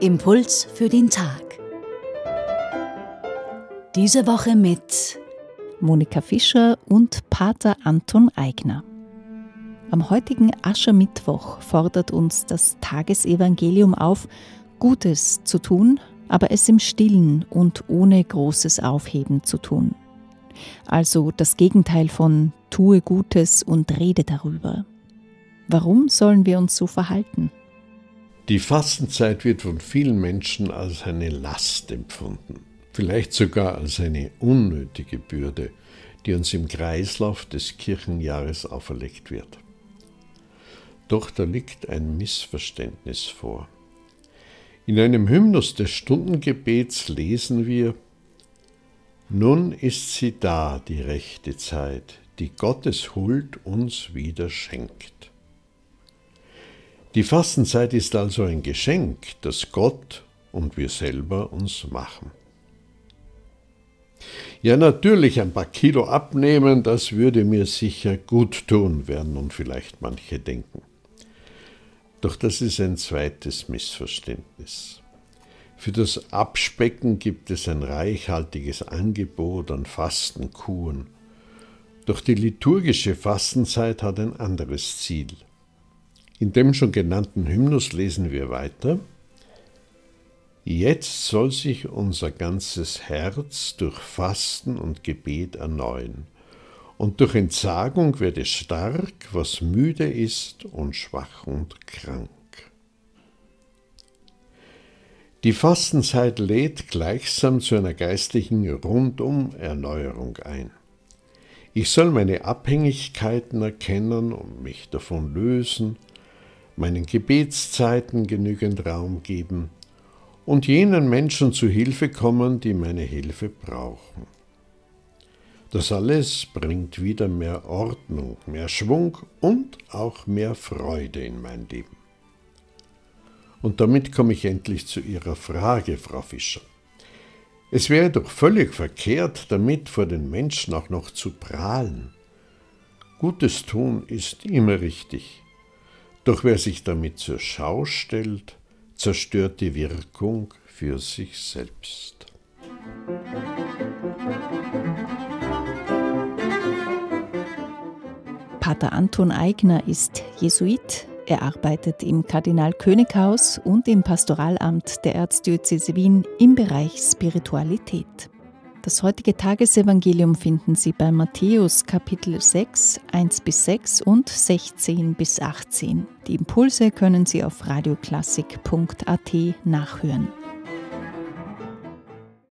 Impuls für den Tag. Diese Woche mit Monika Fischer und Pater Anton Eigner. Am heutigen Aschermittwoch fordert uns das Tagesevangelium auf, Gutes zu tun, aber es im stillen und ohne großes Aufheben zu tun. Also das Gegenteil von tue Gutes und rede darüber. Warum sollen wir uns so verhalten? Die Fastenzeit wird von vielen Menschen als eine Last empfunden, vielleicht sogar als eine unnötige Bürde, die uns im Kreislauf des Kirchenjahres auferlegt wird. Doch da liegt ein Missverständnis vor. In einem Hymnus des Stundengebets lesen wir, Nun ist sie da, die rechte Zeit, die Gottes Huld uns wieder schenkt. Die Fastenzeit ist also ein Geschenk, das Gott und wir selber uns machen. Ja, natürlich ein paar Kilo abnehmen, das würde mir sicher gut tun, werden nun vielleicht manche denken. Doch das ist ein zweites Missverständnis. Für das Abspecken gibt es ein reichhaltiges Angebot an Fastenkuren. Doch die liturgische Fastenzeit hat ein anderes Ziel – in dem schon genannten Hymnus lesen wir weiter. Jetzt soll sich unser ganzes Herz durch Fasten und Gebet erneuern, und durch Entsagung werde stark, was müde ist und schwach und krank. Die Fastenzeit lädt gleichsam zu einer geistlichen Rundum-Erneuerung ein. Ich soll meine Abhängigkeiten erkennen und mich davon lösen, meinen Gebetszeiten genügend Raum geben und jenen Menschen zu Hilfe kommen, die meine Hilfe brauchen. Das alles bringt wieder mehr Ordnung, mehr Schwung und auch mehr Freude in mein Leben. Und damit komme ich endlich zu Ihrer Frage, Frau Fischer. Es wäre doch völlig verkehrt, damit vor den Menschen auch noch zu prahlen. Gutes tun ist immer richtig, doch wer sich damit zur Schau stellt, zerstört die Wirkung für sich selbst. Pater Anton Eigner ist Jesuit. Er arbeitet im Kardinal-König-Haus und im Pastoralamt der Erzdiözese Wien im Bereich Spiritualität. Das heutige Tagesevangelium finden Sie bei Matthäus Kapitel 6, 1 bis 6 und 16 bis 18. Die Impulse können Sie auf radioklassik.at nachhören.